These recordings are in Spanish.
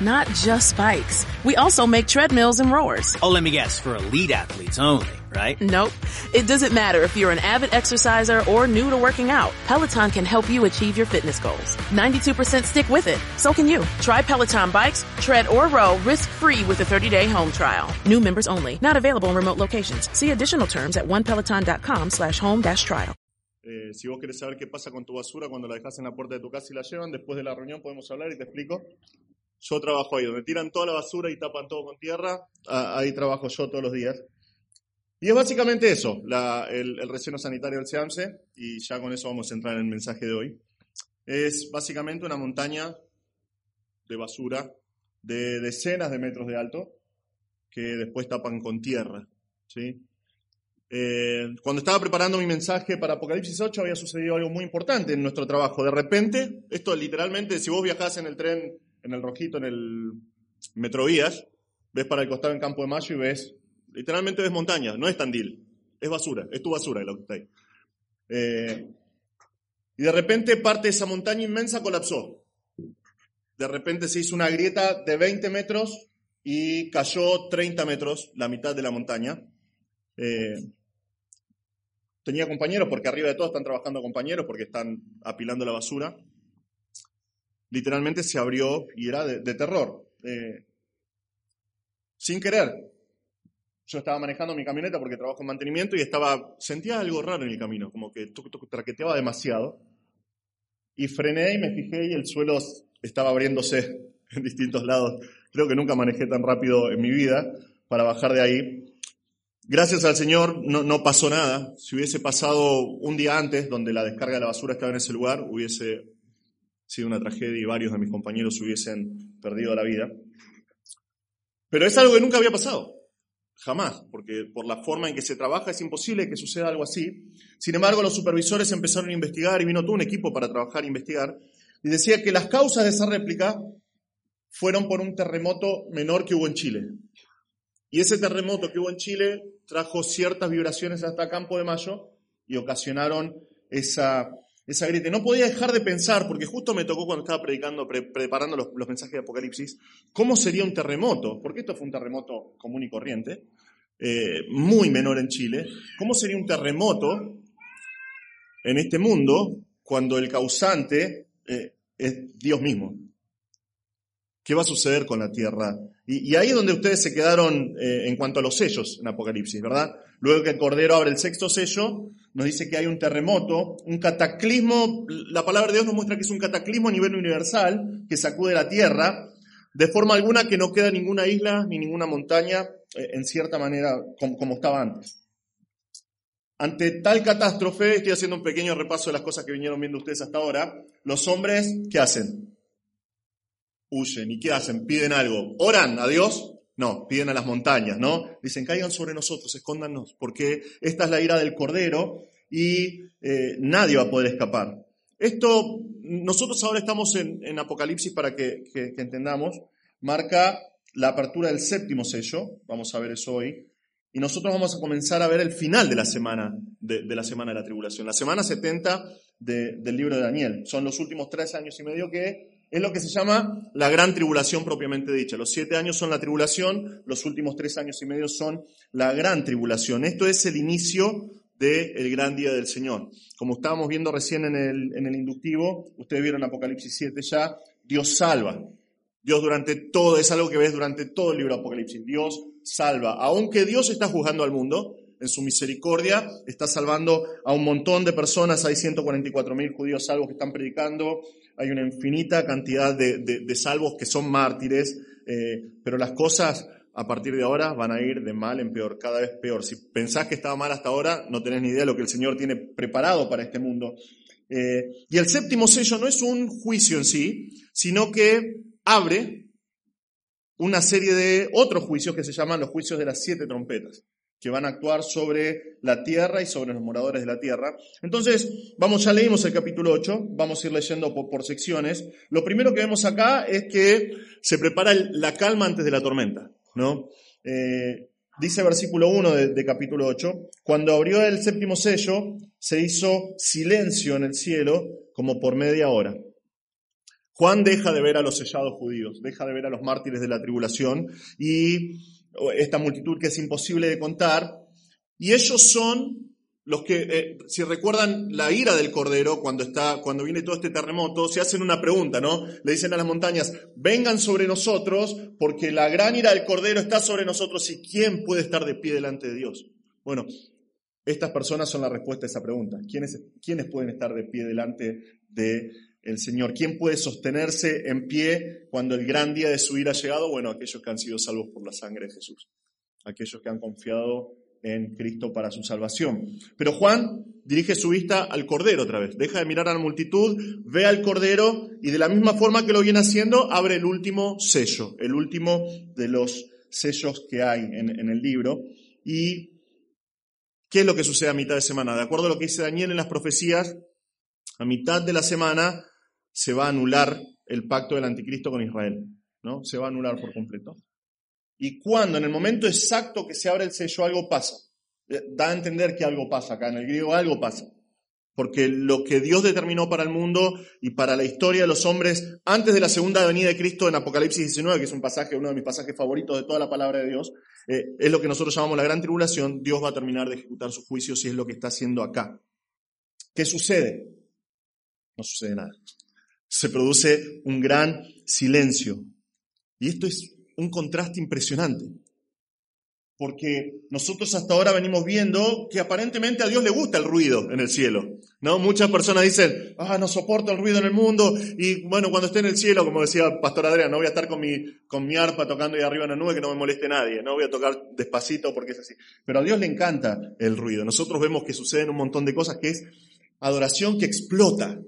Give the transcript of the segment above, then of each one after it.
Not just bikes. We also make treadmills and rowers. Oh, let me guess, for elite athletes only, right? Nope. It doesn't matter if you're an avid exerciser or new to working out. Peloton can help you achieve your fitness goals. 92% stick with it. So can you. Try Peloton bikes, tread or row risk-free with a 30-day home trial. New members only. Not available in remote locations. See additional terms at onepeloton.com slash home dash trial. Eh, si vos querés saber qué pasa con tu basura cuando la dejas en la puerta de tu casa y la llevan, después de la reunión podemos hablar y te explico. Yo trabajo ahí, donde tiran toda la basura y tapan todo con tierra, ah, ahí trabajo yo todos los días. Y es básicamente eso, la- el, el relleno sanitario del SEAMSE, y ya con eso vamos a entrar en el mensaje de hoy. Es básicamente una montaña de basura de decenas de metros de alto que después tapan con tierra. ¿sí? Eh, cuando estaba preparando mi mensaje para Apocalipsis 8 había sucedido algo muy importante en nuestro trabajo. De repente, esto literalmente, si vos viajás en el tren, en el rojito, en el Metrovías, ves para el costado en Campo de Mayo y ves, literalmente ves montaña, no es Tandil, es basura, es tu basura lo que está ahí. Eh, y de repente parte de esa montaña inmensa colapsó. De repente se hizo una grieta de 20 metros y cayó 30 metros, la mitad de la montaña. Eh, tenía compañeros, porque arriba de todo están trabajando compañeros, porque están apilando la basura. Literalmente se abrió y era de, de terror. Eh, sin querer. Yo estaba manejando mi camioneta porque trabajo en mantenimiento y estaba, sentía algo raro en el camino, como que tuc, tuc, traqueteaba demasiado. Y frené y me fijé y el suelo estaba abriéndose en distintos lados. Creo que nunca manejé tan rápido en mi vida para bajar de ahí. Gracias al Señor no, no, pasó nada. Si hubiese pasado un día antes, donde la descarga de la basura estaba en ese lugar, hubiese sido una tragedia y varios de mis compañeros hubiesen perdido la vida. Pero es algo que nunca había pasado. Jamás, porque por la forma en que se trabaja es imposible que suceda algo así. Sin embargo, los supervisores empezaron a investigar y vino todo un equipo para trabajar e investigar. Y decía que las causas de esa réplica fueron por un terremoto menor que hubo en Chile. Y ese terremoto que hubo en Chile trajo ciertas vibraciones hasta Campo de Mayo y ocasionaron esa, esa grieta. No podía dejar de pensar, porque justo me tocó cuando estaba predicando, pre preparando los, mensajes de Apocalipsis, cómo sería un terremoto, porque esto fue un terremoto común y corriente, eh, muy menor en Chile. ¿Cómo sería un terremoto en este mundo cuando el causante eh, es Dios mismo? ¿Qué va a suceder con la tierra? Y, y ahí es donde ustedes se quedaron eh, en cuanto a los sellos en Apocalipsis, ¿verdad? Luego que el Cordero abre el sexto sello, nos dice que hay un terremoto, un cataclismo, la palabra de Dios nos muestra que es un cataclismo a nivel universal que sacude la tierra, de forma alguna que no queda ninguna isla ni ninguna montaña, eh, en cierta manera, como, como estaba antes. Ante tal catástrofe, estoy haciendo un pequeño repaso de las cosas que vinieron viendo ustedes hasta ahora, los hombres, ¿qué hacen? huyen. ¿Y qué hacen? Piden algo. ¿Oran a Dios? No, piden a las montañas, ¿no? Dicen, caigan sobre nosotros, escóndanos, porque esta es la ira del Cordero y eh, nadie va a poder escapar. Esto, nosotros ahora estamos en, Apocalipsis para que, entendamos, marca la apertura del séptimo sello, vamos a ver eso hoy, y nosotros vamos a comenzar a ver el final de la semana, de, la semana de la tribulación, la semana 70 de, del libro de Daniel. Son los últimos tres años y medio que es lo que se llama la gran tribulación propiamente dicha. Los siete años son la tribulación, los últimos tres años y medio son la gran tribulación. Esto es el inicio del gran día del Señor. Como estábamos viendo recién en el, en el inductivo, ustedes vieron Apocalipsis 7 ya, Dios salva. Dios durante todo, es algo que ves durante todo el libro de Apocalipsis. Dios salva. Aunque Dios está juzgando al mundo, en su misericordia, está salvando a un montón de personas. Hay 144 mil judíos salvos que están predicando. Hay una infinita cantidad de, de, salvos que son mártires. Eh, pero las cosas a partir de ahora van a ir de mal en peor, cada vez peor. Si pensás que estaba mal hasta ahora, no tenés ni idea de lo que el Señor tiene preparado para este mundo. Eh, y el séptimo sello no es un juicio en sí, sino que abre una serie de otros juicios que se llaman los juicios de las siete trompetas que van a actuar sobre la tierra y sobre los moradores de la tierra. Entonces, vamos, ya leímos el capítulo 8, vamos a ir leyendo por, secciones. Lo primero que vemos acá es que se prepara la calma antes de la tormenta, ¿no? Eh, dice versículo 1 de, de, capítulo 8, cuando abrió el séptimo sello, se hizo silencio en el cielo como por media hora. Juan deja de ver a los sellados judíos, deja de ver a los mártires de la tribulación y esta multitud que es imposible de contar, y ellos son los que, eh, si recuerdan la ira del Cordero cuando está, cuando viene todo este terremoto, se hacen una pregunta, ¿no? Le dicen a las montañas, vengan sobre nosotros, porque la gran ira del Cordero está sobre nosotros, y ¿quién puede estar de pie delante de Dios? Bueno, estas personas son la respuesta a esa pregunta. ¿Quiénes, quiénes pueden estar de pie delante de el Señor? ¿Quién puede sostenerse en pie cuando el gran día de su ira ha llegado? Bueno, aquellos que han sido salvos por la sangre de Jesús, aquellos que han confiado en Cristo para su salvación. Pero Juan dirige su vista al Cordero otra vez, deja de mirar a la multitud, ve al Cordero y de la misma forma que lo viene haciendo, abre el último sello, el último de los sellos que hay en, en el libro. ¿Y qué es lo que sucede a mitad de semana? De acuerdo a lo que dice Daniel en las profecías, a mitad de la semana se va a anular el pacto del anticristo con Israel, ¿no? Se va a anular por completo. Y cuando, en el momento exacto que se abre el sello, algo pasa. Eh, da a entender que algo pasa acá, en el griego algo pasa. Porque lo que Dios determinó para el mundo y para la historia de los hombres antes de la segunda venida de Cristo en Apocalipsis 19, que es un pasaje, uno de mis pasajes favoritos de toda la palabra de Dios, eh, es lo que nosotros llamamos la gran tribulación. Dios va a terminar de ejecutar su juicio si es lo que está haciendo acá. ¿Qué sucede? No sucede nada. Se produce un gran silencio. Y esto es un contraste impresionante. Porque nosotros hasta ahora venimos viendo que aparentemente a Dios le gusta el ruido en el cielo. ¿no? Muchas personas dicen, ah, no soporto el ruido en el mundo. Y bueno, cuando esté en el cielo, como decía Pastor Adrián, no voy a estar con mi, con mi arpa tocando ahí arriba en la nube que no me moleste nadie. No voy a tocar despacito porque es así. Pero a Dios le encanta el ruido. Nosotros vemos que suceden un montón de cosas que es adoración que explota.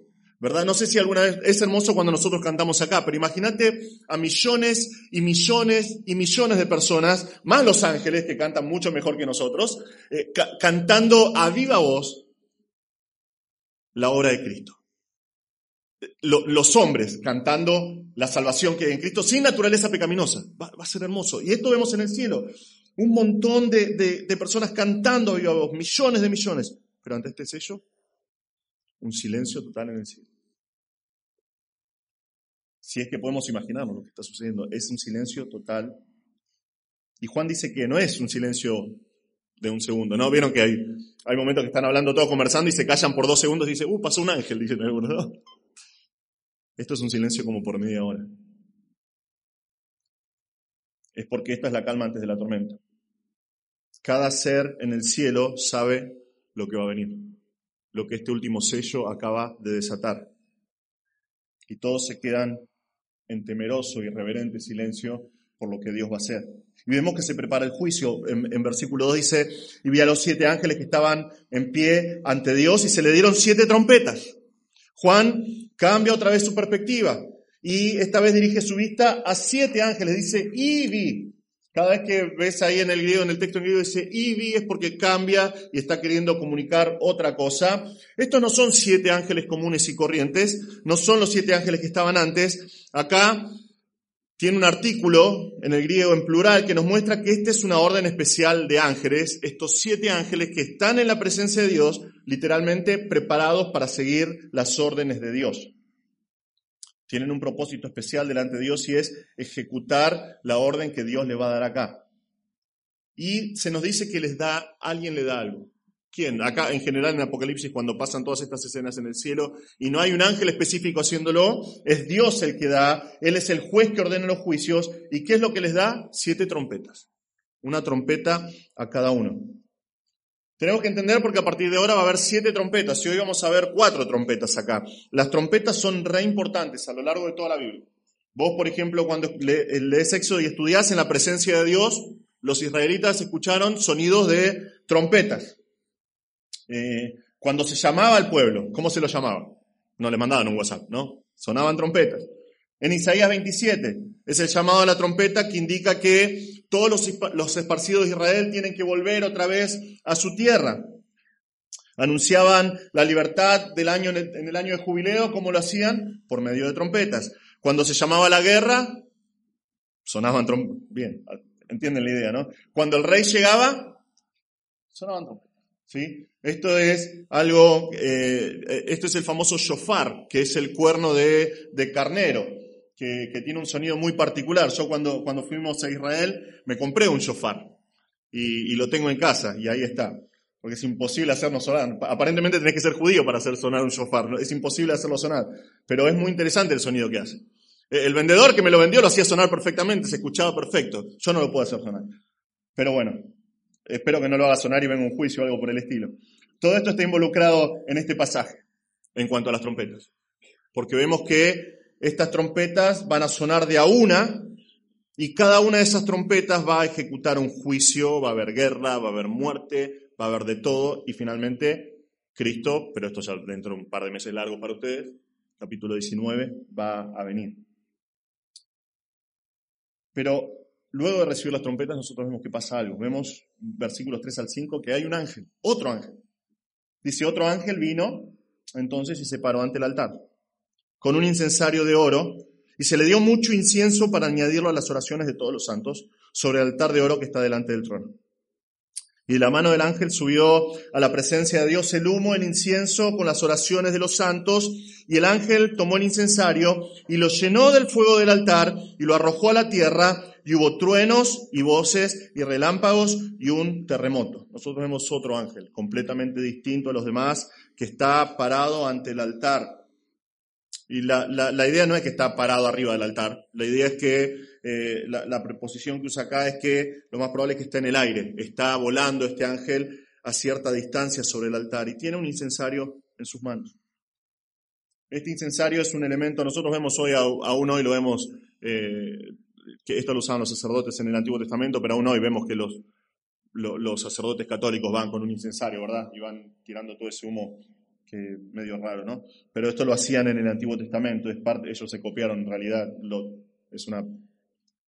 ¿Verdad? No sé si alguna vez es hermoso cuando nosotros cantamos acá, pero imagínate a millones y millones y millones de personas, más los ángeles que cantan mucho mejor que nosotros, eh, cantando a viva voz la obra de Cristo. los hombres cantando la salvación que hay en Cristo sin naturaleza pecaminosa. Va, a ser hermoso. Y esto vemos en el cielo. Un montón de, de personas cantando a viva voz, millones de millones. Pero ante este sello, un silencio total en el cielo. Si es que podemos imaginarnos lo que está sucediendo, es un silencio total. Y Juan dice que no es un silencio de un segundo, ¿no? Vieron que hay, hay momentos que están hablando todos conversando y se callan por dos segundos y dice, uh, pasó un ángel, dicen algunos, ¿no? Esto es un silencio como por media hora. Es porque esta es la calma antes de la tormenta. Cada ser en el cielo sabe lo que va a venir, lo que este último sello acaba de desatar. Y todos se quedan en temeroso y reverente silencio por lo que Dios va a hacer. Y vemos que se prepara el juicio. En, versículo 2 dice, y vi a los siete ángeles que estaban en pie ante Dios y se le dieron siete trompetas. Juan cambia otra vez su perspectiva y esta vez dirige su vista a siete ángeles. Dice, y vi. Cada vez que ves ahí en el griego, en el texto en griego, dice Ibi, es porque cambia y está queriendo comunicar otra cosa. Estos no son siete ángeles comunes y corrientes, no son los siete ángeles que estaban antes. Acá tiene un artículo en el griego en plural que nos muestra que esta es una orden especial de ángeles, estos siete ángeles que están en la presencia de Dios, literalmente preparados para seguir las órdenes de Dios tienen un propósito especial delante de Dios y es ejecutar la orden que Dios le va a dar acá. Y se nos dice que les da, alguien le da algo. ¿Quién? Acá en general en Apocalipsis cuando pasan todas estas escenas en el cielo y no hay un ángel específico haciéndolo, es Dios el que da, Él es el juez que ordena los juicios y ¿qué es lo que les da? Siete trompetas. Una trompeta a cada uno. Tenemos que entender porque a partir de ahora va a haber siete trompetas y hoy vamos a ver cuatro trompetas acá. Las trompetas son re importantes a lo largo de toda la Biblia. Vos, por ejemplo, cuando lees Éxodo y estudiás en la presencia de Dios, los israelitas escucharon sonidos de trompetas. Eh, cuando se llamaba al pueblo, ¿cómo se lo llamaba? No le mandaban un WhatsApp, ¿no? Sonaban trompetas. En Isaías 27 es el llamado a la trompeta que indica que todos los, esparcidos de Israel tienen que volver otra vez a su tierra. Anunciaban la libertad del año, en el año de jubileo, ¿cómo lo hacían? Por medio de trompetas. Cuando se llamaba la guerra, sonaban trompetas. Bien, entienden la idea, ¿no? Cuando el rey llegaba, sonaban trompetas. ¿sí? Esto es algo, eh, esto es el famoso shofar, que es el cuerno de carnero, que, tiene un sonido muy particular. Yo cuando, cuando fuimos a Israel me compré un shofar y, y lo tengo en casa y ahí está porque es imposible hacerlo sonar. Aparentemente tenés que ser judío para hacer sonar un shofar, es imposible hacerlo sonar, pero es muy interesante el sonido que hace. Eh, el vendedor que me lo vendió lo hacía sonar perfectamente, se escuchaba perfecto. Yo no lo puedo hacer sonar. Pero bueno, espero que no lo haga sonar y venga un juicio o algo por el estilo. Todo esto está involucrado en este pasaje en cuanto a las trompetas. Porque vemos que estas trompetas van a sonar de a una y cada una de esas trompetas va a ejecutar un juicio, va a haber guerra, va a haber muerte, va a haber de todo y finalmente Cristo, pero esto ya dentro de un par de meses largos para ustedes, capítulo 19, va a venir. Pero luego de recibir las trompetas nosotros vemos que pasa algo. Vemos versículos 3 al 5 que hay un ángel, otro ángel. Dice, otro ángel vino entonces y se paró ante el altar con un incensario de oro y se le dio mucho incienso para añadirlo a las oraciones de todos los santos sobre el altar de oro que está delante del trono. Y la mano del ángel subió a la presencia de Dios el humo, el incienso con las oraciones de los santos, y el ángel tomó el incensario y lo llenó del fuego del altar y lo arrojó a la tierra, y hubo truenos y voces y relámpagos y un terremoto. Nosotros vemos otro ángel, completamente distinto a los demás, que está parado ante el altar. Y la, la, la idea no es que está parado arriba del altar, la idea es que eh, la, preposición que usa acá es que lo más probable es que esté en el aire, está volando este ángel a cierta distancia sobre el altar y tiene un incensario en sus manos. Este incensario es un elemento, nosotros vemos hoy, aún hoy lo vemos, eh, que esto lo usaban los sacerdotes en el Antiguo Testamento, pero aún hoy vemos que los, los, sacerdotes católicos van con un incensario, ¿verdad? Y van tirando todo ese humo que medio raro, ¿no? Pero esto lo hacían en el Antiguo Testamento, es parte, ellos se copiaron en realidad, lo, es una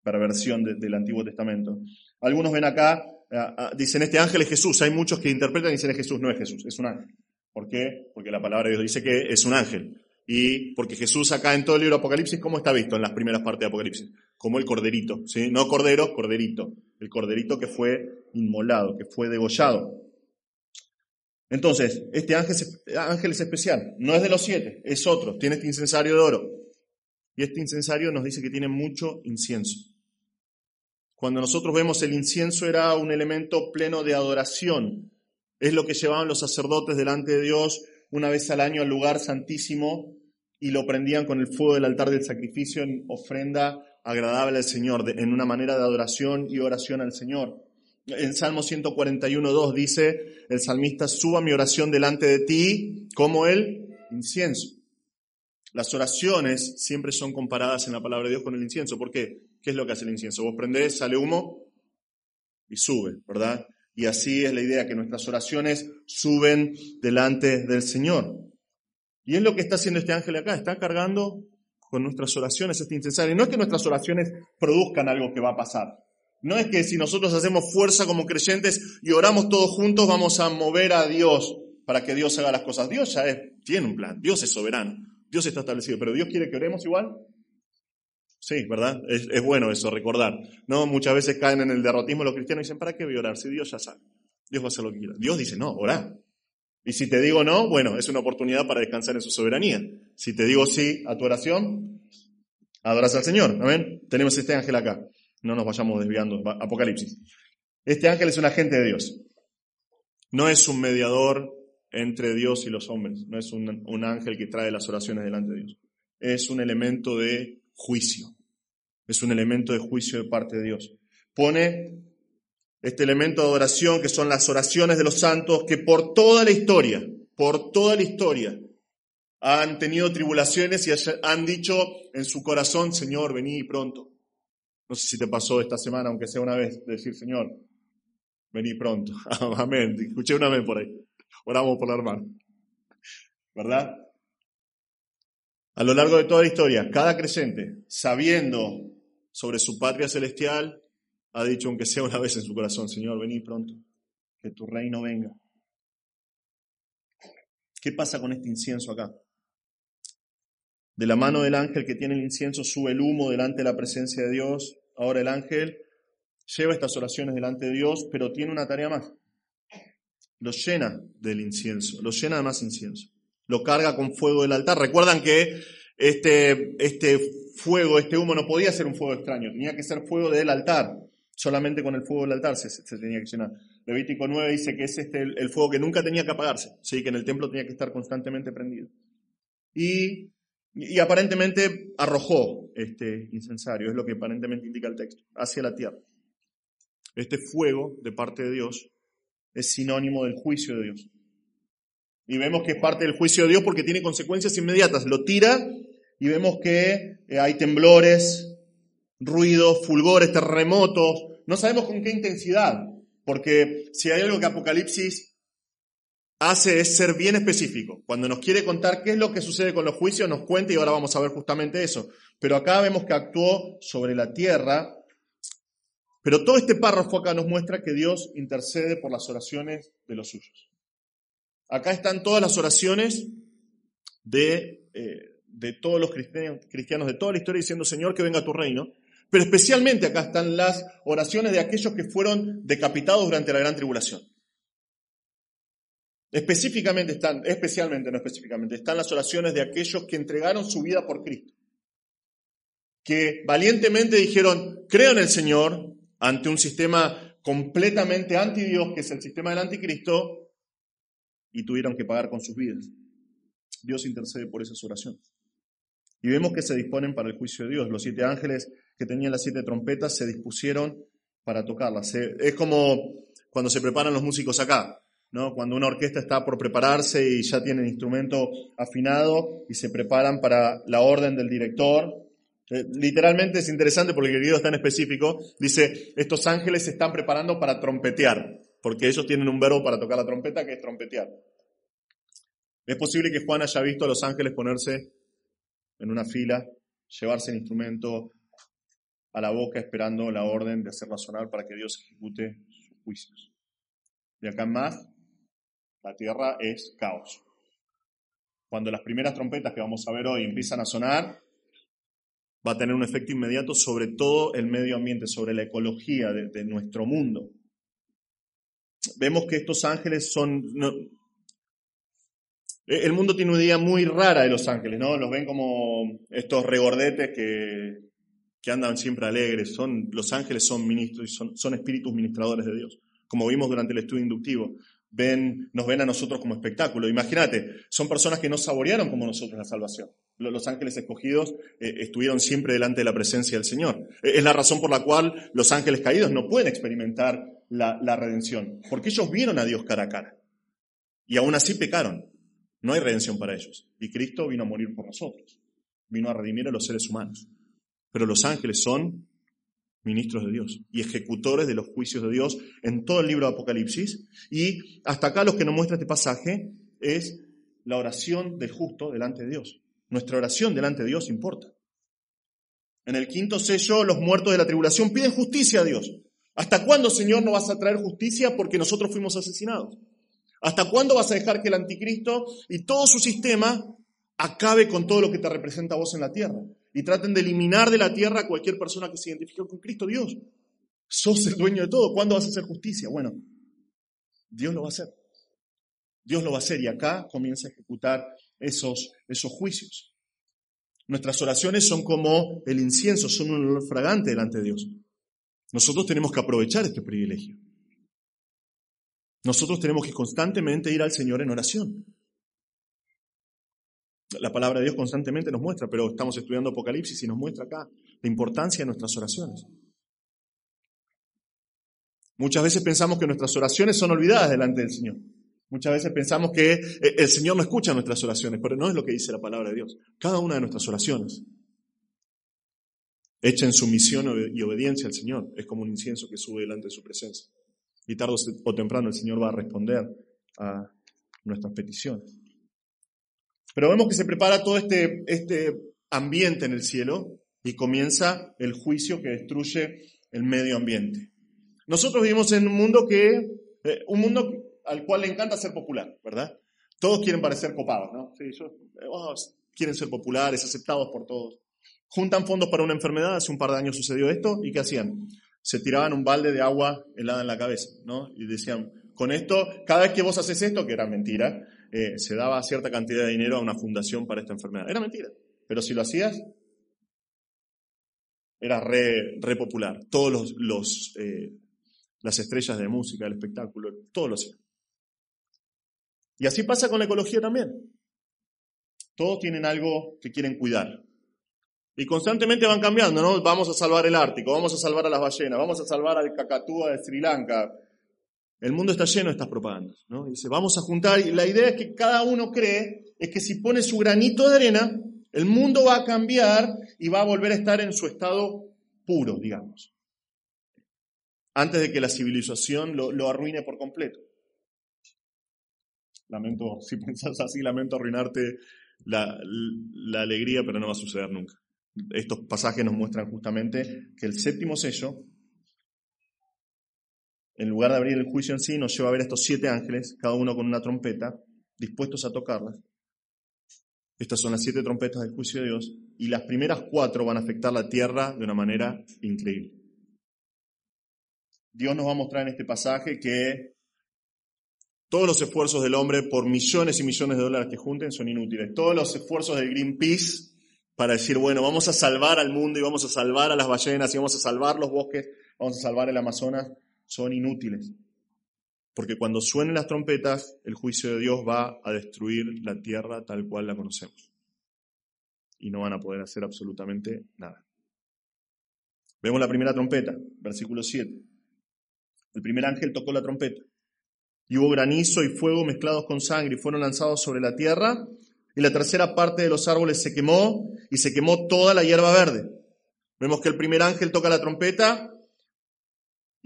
perversión del Antiguo Testamento. Algunos ven acá, dicen este ángel es Jesús, hay muchos que interpretan y dicen es Jesús, no es Jesús, es un ángel. ¿Por qué? Porque la palabra de Dios dice que es un ángel. Y porque Jesús acá en todo el libro de Apocalipsis, ¿cómo está visto en las primeras partes de Apocalipsis? Como el corderito, ¿sí? No cordero, corderito. El corderito que fue inmolado, que fue degollado. Entonces, este ángel, es especial, no es de los siete, es otro, tiene este incensario de oro. Y este incensario nos dice que tiene mucho incienso. Cuando nosotros vemos el incienso era un elemento pleno de adoración. Es lo que llevaban los sacerdotes delante de Dios una vez al año al lugar santísimo y lo prendían con el fuego del altar del sacrificio en ofrenda agradable al Señor, en una manera de adoración y oración al Señor. En Salmo 141.2 dice el salmista, suba mi oración delante de ti como el incienso. Las oraciones siempre son comparadas en la palabra de Dios con el incienso. ¿Por qué? ¿Qué es lo que hace el incienso? Vos prendés, sale humo y sube, ¿verdad? Y así es la idea, que nuestras oraciones suben delante del Señor. Y es lo que está haciendo este ángel acá, está cargando con nuestras oraciones este incensario. No es que nuestras oraciones produzcan algo que va a pasar. No es que si nosotros hacemos fuerza como creyentes y oramos todos juntos, vamos a mover a Dios para que Dios haga las cosas. Dios ya tiene un plan, Dios es soberano, Dios está establecido, pero Dios quiere que oremos igual. Sí, ¿verdad? Es, bueno eso, recordar. No, muchas veces caen en el derrotismo los cristianos y dicen, ¿para qué voy a orar? Si Dios ya sabe. Dios va a hacer lo que quiera. Dios dice, no, orá. Y si te digo no, bueno, es una oportunidad para descansar en su soberanía. Si te digo sí a tu oración, adoras al Señor. Amén. Tenemos este ángel acá. No nos vayamos desviando. Apocalipsis. Este ángel es un agente de Dios. No es un mediador entre Dios y los hombres. No es un, ángel que trae las oraciones delante de Dios. Es un elemento de juicio. Es un elemento de juicio de parte de Dios. Pone este elemento de adoración que son las oraciones de los santos que por toda la historia, por toda la historia, han tenido tribulaciones y han dicho en su corazón, Señor, vení pronto. No sé si te pasó esta semana, aunque sea una vez, decir, Señor, vení pronto. amén. Escuché un amén por ahí. Oramos por la hermana. ¿Verdad? A lo largo de toda la historia, cada creyente, sabiendo sobre su patria celestial, ha dicho, aunque sea una vez en su corazón, Señor, vení pronto, que tu reino venga. ¿Qué pasa con este incienso acá? De la mano del ángel que tiene el incienso sube el humo delante de la presencia de Dios. Ahora el ángel lleva estas oraciones delante de Dios, pero tiene una tarea más. Lo llena del incienso, lo llena de más incienso. Lo carga con fuego del altar. Recuerdan que este, este fuego, este humo no podía ser un fuego extraño, tenía que ser fuego del altar. Solamente con el fuego del altar se, tenía que llenar. Levítico 9 dice que es este el, fuego que nunca tenía que apagarse, ¿sí? que en el templo tenía que estar constantemente prendido. Y, y aparentemente arrojó este incensario, es lo que aparentemente indica el texto, hacia la tierra. Este fuego de parte de Dios es sinónimo del juicio de Dios. Y vemos que es parte del juicio de Dios porque tiene consecuencias inmediatas. Lo tira y vemos que eh, hay temblores, ruidos, fulgores, terremotos. No sabemos con qué intensidad, porque si hay algo que Apocalipsis hace es ser bien específico. Cuando nos quiere contar qué es lo que sucede con los juicios, nos cuenta y ahora vamos a ver justamente eso. Pero acá vemos que actuó sobre la tierra. Pero todo este párrafo acá nos muestra que Dios intercede por las oraciones de los suyos. Acá están todas las oraciones de, eh, de todos los cristianos de toda la historia diciendo, Señor, que venga tu reino. Pero especialmente acá están las oraciones de aquellos que fueron decapitados durante la gran tribulación. Específicamente están, especialmente, no específicamente, están las oraciones de aquellos que entregaron su vida por Cristo. Que valientemente dijeron, creo en el Señor, ante un sistema completamente anti Dios, que es el sistema del anticristo, y tuvieron que pagar con sus vidas. Dios intercede por esas oraciones. Y vemos que se disponen para el juicio de Dios. Los siete ángeles que tenían las siete trompetas se dispusieron para tocarlas. Es como cuando se preparan los músicos acá, Cuando una orquesta está por prepararse y ya tiene el instrumento afinado y se preparan para la orden del director. Eh, literalmente es interesante porque el griego es tan específico. Dice, estos ángeles se están preparando para trompetear, porque ellos tienen un verbo para tocar la trompeta que es trompetear. Es posible que Juan haya visto a los ángeles ponerse en una fila, llevarse el instrumento a la boca esperando la orden de hacerla sonar para que Dios ejecute sus juicios. De acá en más, la tierra es caos. Cuando las primeras trompetas que vamos a ver hoy empiezan a sonar, va a tener un efecto inmediato sobre todo el medio ambiente, sobre la ecología de, nuestro mundo. Vemos que estos ángeles son, el mundo tiene una idea muy rara de los ángeles, ¿no? Los ven como estos regordetes que, que andan siempre alegres. Son, los ángeles son ministros y son espíritus ministradores de Dios. Como vimos durante el estudio inductivo, ven, nos ven a nosotros como espectáculo. Imagínate, son personas que no saborearon como nosotros la salvación. Los ángeles escogidos eh, estuvieron siempre delante de la presencia del Señor. Eh, es la razón por la cual los ángeles caídos no pueden experimentar la, la redención, porque ellos vieron a Dios cara a cara. Y aún así pecaron. No hay redención para ellos. Y Cristo vino a morir por nosotros. Vino a redimir a los seres humanos. Pero los ángeles son ministros de Dios y ejecutores de los juicios de Dios en todo el libro de Apocalipsis. Y hasta acá lo que nos muestra este pasaje es la oración del justo delante de Dios. Nuestra oración delante de Dios importa. En el quinto sello, los muertos de la tribulación piden justicia a Dios. ¿Hasta cuándo, Señor, no vas a traer justicia porque nosotros fuimos asesinados? ¿Hasta cuándo vas a dejar que el anticristo y todo su sistema acabe con todo lo que te representa a vos en la tierra? Y traten de eliminar de la tierra a cualquier persona que se identifique con Cristo Dios. Sos el dueño de todo. ¿Cuándo vas a hacer justicia? Bueno, Dios lo va a hacer. Dios lo va a hacer y acá comienza a ejecutar esos, esos juicios. Nuestras oraciones son como el incienso, son un olor fragante delante de Dios. Nosotros tenemos que aprovechar este privilegio. Nosotros tenemos que constantemente ir al Señor en oración. La palabra de Dios constantemente nos muestra, pero estamos estudiando Apocalipsis y nos muestra acá la importancia de nuestras oraciones. Muchas veces pensamos que nuestras oraciones son olvidadas delante del Señor. Muchas veces pensamos que eh, el Señor no escucha nuestras oraciones, pero no es lo que dice la palabra de Dios. Cada una de nuestras oraciones, hecha en sumisión y obediencia al Señor, es como un incienso que sube delante de su presencia y tarde o temprano el Señor va a responder a nuestras peticiones. Pero vemos que se prepara todo este, este ambiente en el cielo y comienza el juicio que destruye el medio ambiente. Nosotros vivimos en un mundo que, eh, un mundo al cual le encanta ser popular, ¿verdad? Todos quieren parecer copados, ¿no? Sí, oh, quieren ser populares, aceptados por todos. Juntan fondos para una enfermedad, hace un par de años sucedió esto, ¿y qué hacían? se tiraban un balde de agua helada en la cabeza, ¿no? Y decían, con esto, cada vez que vos haces esto, que era mentira, eh, se daba cierta cantidad de dinero a una fundación para esta enfermedad. Era mentira. Pero si lo hacías, era re, popular. Todos los, eh, las estrellas de música, del espectáculo, todos lo hacían. Y así pasa con la ecología también. Todos tienen algo que quieren cuidar. Y constantemente van cambiando, ¿no? Vamos a salvar el Ártico, vamos a salvar a las ballenas, vamos a salvar al cacatúa de Sri Lanka. El mundo está lleno de estas propagandas, ¿no? dice, vamos a juntar, y la idea es que cada uno cree es que si pone su granito de arena, el mundo va a cambiar y va a volver a estar en su estado puro, digamos. Antes de que la civilización lo, lo arruine por completo. Lamento, si pensás así, lamento arruinarte la, la alegría, pero no va a suceder nunca. Estos pasajes nos muestran justamente que el séptimo sello, en lugar de abrir el juicio en sí, nos lleva a ver estos siete ángeles, cada uno con una trompeta, dispuestos a tocarlas. Estas son las siete trompetas del juicio de Dios, y las primeras cuatro van a afectar la tierra de una manera increíble. Dios nos va a mostrar en este pasaje que todos los esfuerzos del hombre por millones y millones de dólares que junten son inútiles. Todos los esfuerzos del Greenpeace para decir, bueno, vamos a salvar al mundo y vamos a salvar a las ballenas y vamos a salvar los bosques, vamos a salvar el Amazonas, son inútiles. Porque cuando suenen las trompetas, el juicio de Dios va a destruir la tierra tal cual la conocemos. Y no van a poder hacer absolutamente nada. Vemos la primera trompeta, versículo 7. El primer ángel tocó la trompeta. Y hubo granizo y fuego mezclados con sangre y fueron lanzados sobre la tierra y la tercera parte de los árboles se quemó y se quemó toda la hierba verde. Vemos que el primer ángel toca la trompeta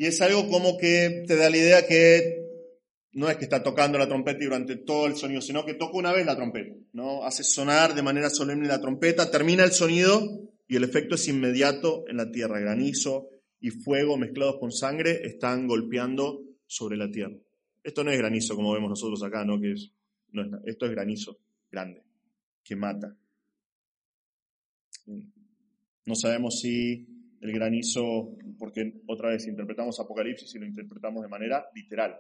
y es algo como que te da la idea que no es que está tocando la trompeta durante todo el sonido, sino que toca una vez la trompeta, ¿no? Hace sonar de manera solemne la trompeta, termina el sonido y el efecto es inmediato en la tierra. Granizo y fuego mezclados con sangre están golpeando sobre la tierra. Esto no es granizo como vemos nosotros acá, ¿no? Que es, no es, esto es granizo grande, que mata. No sabemos si el granizo, porque otra vez interpretamos Apocalipsis y lo interpretamos de manera literal,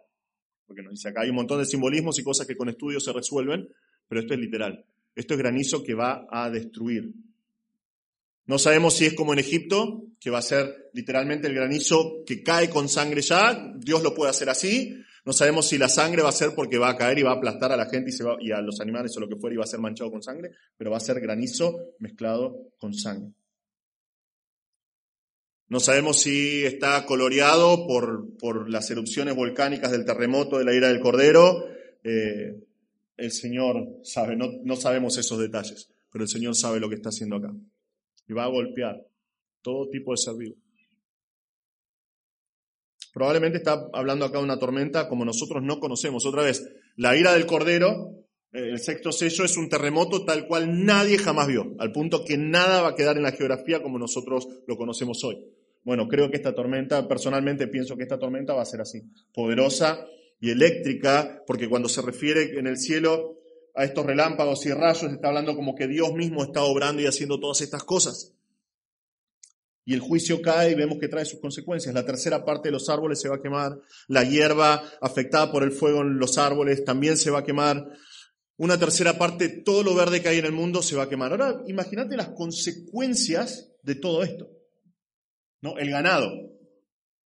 porque nos dice acá hay un montón de simbolismos y cosas que con estudios se resuelven, pero esto es literal. Esto es granizo que va a destruir. No sabemos si es como en Egipto, que va a ser literalmente el granizo que cae con sangre ya, Dios lo puede hacer así, no sabemos si la sangre va a ser porque va a caer y va a aplastar a la gente y, se va, y a los animales o lo que fuera y va a ser manchado con sangre, pero va a ser granizo mezclado con sangre. No sabemos si está coloreado por, por las erupciones volcánicas del terremoto de la ira del Cordero. Eh, el Señor sabe, no, no sabemos esos detalles, pero el Señor sabe lo que está haciendo acá. Y va a golpear todo tipo de ser vivo. Probablemente está hablando acá de una tormenta como nosotros no conocemos. Otra vez, la ira del Cordero, eh, el sexto sello, es un terremoto tal cual nadie jamás vio, al punto que nada va a quedar en la geografía como nosotros lo conocemos hoy. Bueno, creo que esta tormenta, personalmente pienso que esta tormenta va a ser así, poderosa y eléctrica, porque cuando se refiere en el cielo a estos relámpagos y rayos, está hablando como que Dios mismo está obrando y haciendo todas estas cosas. Y el juicio cae y vemos que trae sus consecuencias. La tercera parte de los árboles se va a quemar. La hierba afectada por el fuego en los árboles también se va a quemar. Una tercera parte, todo lo verde que hay en el mundo se va a quemar. Ahora, imagínate las consecuencias de todo esto. ¿No? El ganado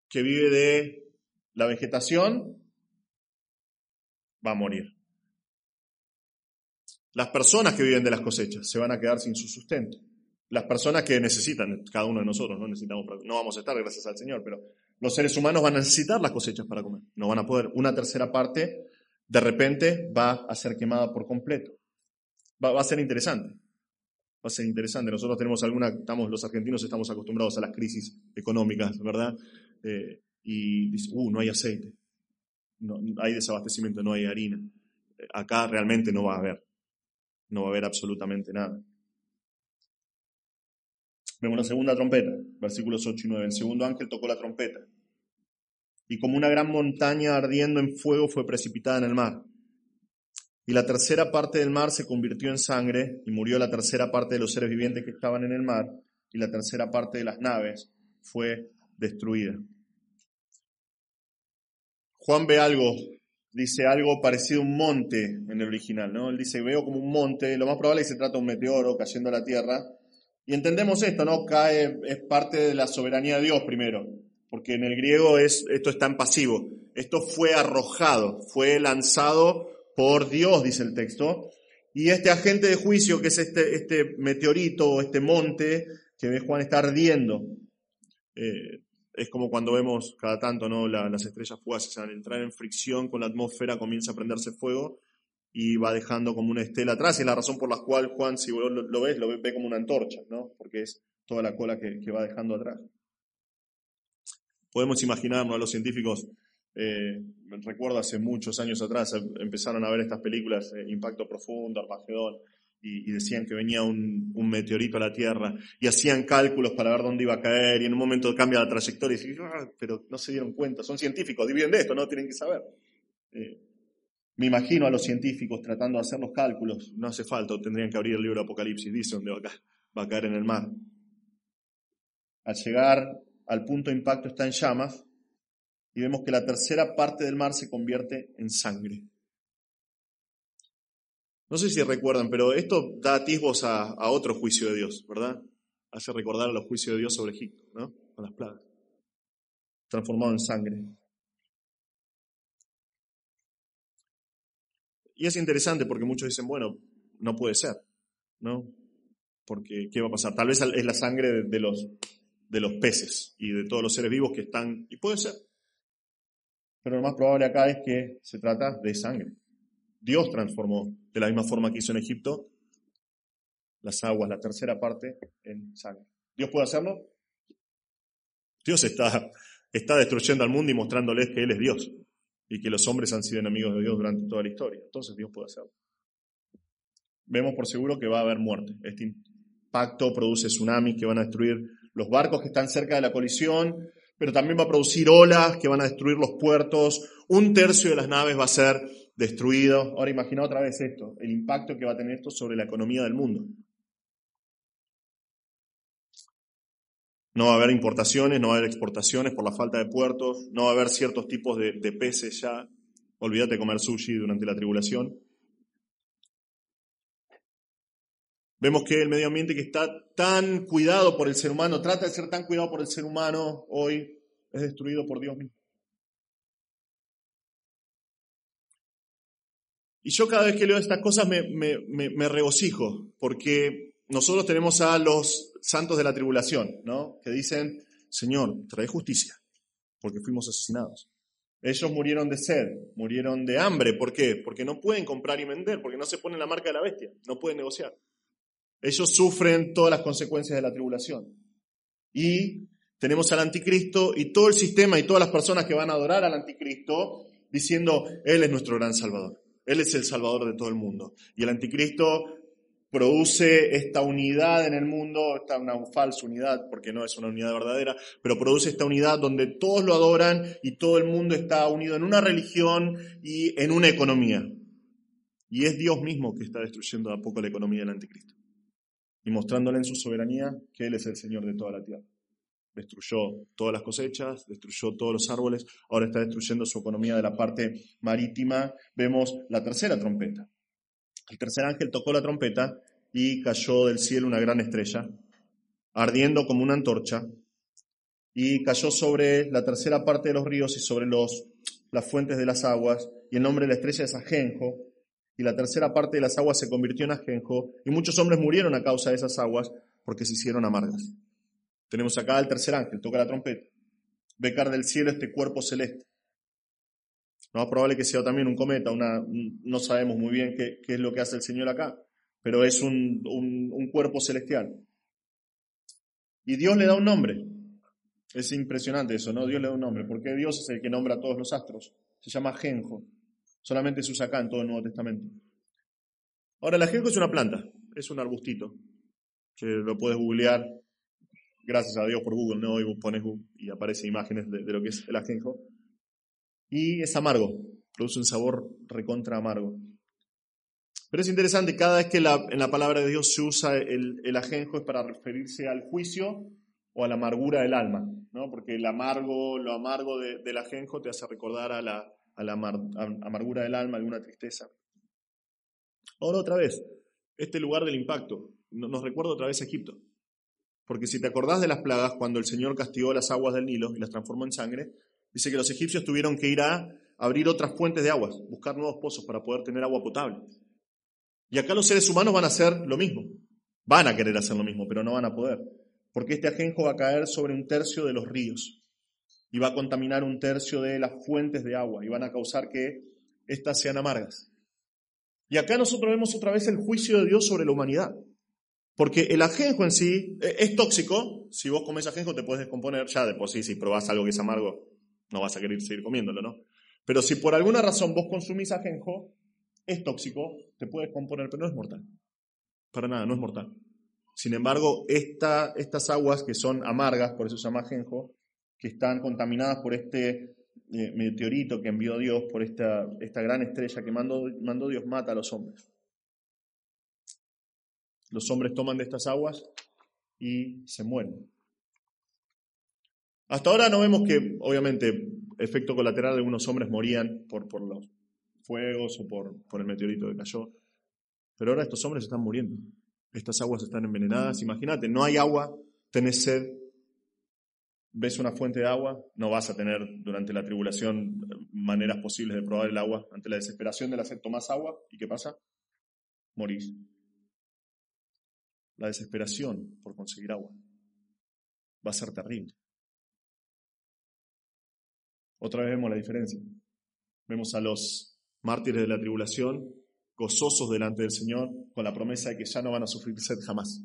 que vive de la vegetación va a morir. Las personas que viven de las cosechas se van a quedar sin su sustento las personas que necesitan, cada uno de nosotros, no necesitamos, no vamos a estar gracias al Señor, pero los seres humanos van a necesitar las cosechas para comer. No van a poder, una tercera parte de repente va a ser quemada por completo. Va, a ser interesante. Va a ser interesante. Nosotros tenemos alguna, estamos, los argentinos estamos acostumbrados a las crisis económicas, ¿verdad? Eh, y dice, uh, no hay aceite, no, hay desabastecimiento, no hay harina. Acá realmente no va a haber, no va a haber absolutamente nada. Vemos la segunda trompeta, versículos 8 y 9. El segundo ángel tocó la trompeta. Y como una gran montaña ardiendo en fuego fue precipitada en el mar. Y la tercera parte del mar se convirtió en sangre y murió la tercera parte de los seres vivientes que estaban en el mar y la tercera parte de las naves fue destruida. Juan ve algo, dice algo parecido a un monte en el original, ¿no? Él dice, veo como un monte, lo más probable es que se trata de un meteoro cayendo a la Tierra. Y entendemos esto, ¿no? Cae, es parte de la soberanía de Dios primero, porque en el griego es, esto está en pasivo. Esto fue arrojado, fue lanzado por Dios, dice el texto. Y este agente de juicio, que es este, este meteorito este monte, que Juan está ardiendo. Eh, es como cuando vemos cada tanto ¿no? las estrellas fugaces al entrar en fricción con la atmósfera, comienza a prenderse fuego y va dejando como una estela atrás. Y es la razón por la cual Juan, si lo, lo ves, lo ve, como una antorcha, ¿no? porque es toda la cola que, que va dejando atrás. Podemos imaginarnos a los científicos eh, recuerdo hace muchos años atrás, em, empezaron a ver estas películas, eh, Impacto Profundo, Armagedón, y, decían que venía un, meteorito a la Tierra, y hacían cálculos para ver dónde iba a caer, y en un momento cambia la trayectoria, y ah, pero no se dieron cuenta, son científicos, dividen de esto, no tienen que saber. Eh, me imagino a los científicos tratando de hacer los cálculos, no hace falta, tendrían que abrir el libro de Apocalipsis, dice dónde va a caer en el mar. Al llegar al punto de impacto está en llamas, y vemos que la tercera parte del mar se convierte en sangre. No sé si recuerdan, pero esto da atisbos a, otro juicio de Dios, ¿verdad? Hace recordar a los juicios de Dios sobre Egipto, ¿no? Con las plagas. Transformado en sangre. Y es interesante porque muchos dicen, bueno, no puede ser, ¿no? Porque, ¿qué va a pasar? Tal vez es la sangre de los, de los peces y de todos los seres vivos que están, y puede ser, pero lo más probable acá es que se trata de sangre. Dios transformó, de la misma forma que hizo en Egipto, las aguas, la tercera parte, en sangre. ¿Dios puede hacerlo? Dios está, está destruyendo al mundo y mostrándoles que Él es Dios y que los hombres han sido enemigos de Dios durante toda la historia. Entonces Dios puede hacerlo. Vemos por seguro que va a haber muerte. Este impacto produce tsunamis que van a destruir los barcos que están cerca de la colisión, pero también va a producir olas que van a destruir los puertos. Un tercio de las naves va a ser destruido. Ahora imagina otra vez esto, el impacto que va a tener esto sobre la economía del mundo. No va a haber importaciones, no va a haber exportaciones por la falta de puertos, no va a haber ciertos tipos de, peces ya. Olvídate de comer sushi durante la tribulación. Vemos que el medio ambiente que está tan cuidado por el ser humano, trata de ser tan cuidado por el ser humano, hoy es destruido por Dios mismo. Y yo cada vez que leo estas cosas me, me, regocijo, porque nosotros tenemos a los santos de la tribulación, ¿no? Que dicen, Señor, trae justicia, porque fuimos asesinados. Ellos murieron de sed, murieron de hambre. ¿Por qué? Porque no pueden comprar y vender, porque no se ponen la marca de la bestia, no pueden negociar. Ellos sufren todas las consecuencias de la tribulación. Y tenemos al anticristo y todo el sistema y todas las personas que van a adorar al anticristo diciendo, Él es nuestro gran salvador. Él es el salvador de todo el mundo. Y el anticristo produce esta unidad en el mundo, esta una falsa unidad, porque no es una unidad verdadera, pero produce esta unidad donde todos lo adoran y todo el mundo está unido en una religión y en una economía. Y es Dios mismo que está destruyendo a poco la economía del anticristo y mostrándole en su soberanía que Él es el Señor de toda la tierra. Destruyó todas las cosechas, destruyó todos los árboles, ahora está destruyendo su economía de la parte marítima. Vemos la tercera trompeta. El tercer ángel tocó la trompeta y cayó del cielo una gran estrella, ardiendo como una antorcha, y cayó sobre la tercera parte de los ríos y sobre los, las fuentes de las aguas, y el nombre de la estrella es Ajenjo, y la tercera parte de las aguas se convirtió en ajenjo, y muchos hombres murieron a causa de esas aguas porque se hicieron amargas. Tenemos acá al tercer ángel, toca la trompeta, ve caer del cielo este cuerpo celeste. No es probable que sea también un cometa, una, no sabemos muy bien qué, es lo que hace el Señor acá, pero es un, un cuerpo celestial. Y Dios le da un nombre. Es impresionante eso, ¿no? Dios le da un nombre, porque Dios es el que nombra a todos los astros. Se llama Genjo. Solamente se usa acá en todo el Nuevo Testamento. Ahora, el ajenjo es una planta, es un arbustito, que lo puedes googlear, gracias a Dios por Google, ¿no? Y pones y aparece imágenes de, lo que es el ajenjo. Y es amargo, produce un sabor recontra amargo. Pero es interesante, cada vez que en la palabra de Dios se usa el, ajenjo es para referirse al juicio o a la amargura del alma, ¿no? porque el amargo, lo amargo de, del ajenjo te hace recordar a la, a la amargura del alma, alguna tristeza. Ahora otra vez, este lugar del impacto nos recuerda otra vez a Egipto. Porque si te acordás de las plagas, cuando el Señor castigó las aguas del Nilo y las transformó en sangre, dice que los egipcios tuvieron que ir a abrir otras fuentes de aguas, buscar nuevos pozos para poder tener agua potable. Y acá los seres humanos van a hacer lo mismo. Van a querer hacer lo mismo, pero no van a poder. Porque este ajenjo va a caer sobre un tercio de los ríos y va a contaminar un tercio de las fuentes de agua y van a causar que éstas sean amargas. Y acá nosotros vemos otra vez el juicio de Dios sobre la humanidad. Porque el ajenjo en sí eh, es tóxico. Si vos comes ajenjo te puedes descomponer. Ya de por sí, si probás algo que es amargo, no vas a querer seguir comiéndolo, ¿no? Pero si por alguna razón vos consumís ajenjo, es tóxico, te puede descomponer, pero no es mortal. Para nada, no es mortal. Sin embargo, estas aguas que son amargas, por eso se llama ajenjo, que están contaminadas por este eh, meteorito que envió Dios, por esta, esta gran estrella que mandó, Dios, mata a los hombres. Los hombres toman de estas aguas y se mueren. Hasta ahora no vemos que, obviamente, efecto colateral de algunos hombres morían por, por los fuegos o por, por el meteorito que cayó. Pero ahora estos hombres están muriendo. Estas aguas están envenenadas. Imagínate, no hay agua, tenés sed, ves una fuente de agua, no vas a tener durante la tribulación maneras posibles de probar el agua. Ante la desesperación de la sed tomás agua y ¿qué pasa? Morís la desesperación por conseguir agua. Va a ser terrible. Otra vez vemos la diferencia. Vemos a los mártires de la tribulación gozosos delante del Señor con la promesa de que ya no van a sufrir sed jamás.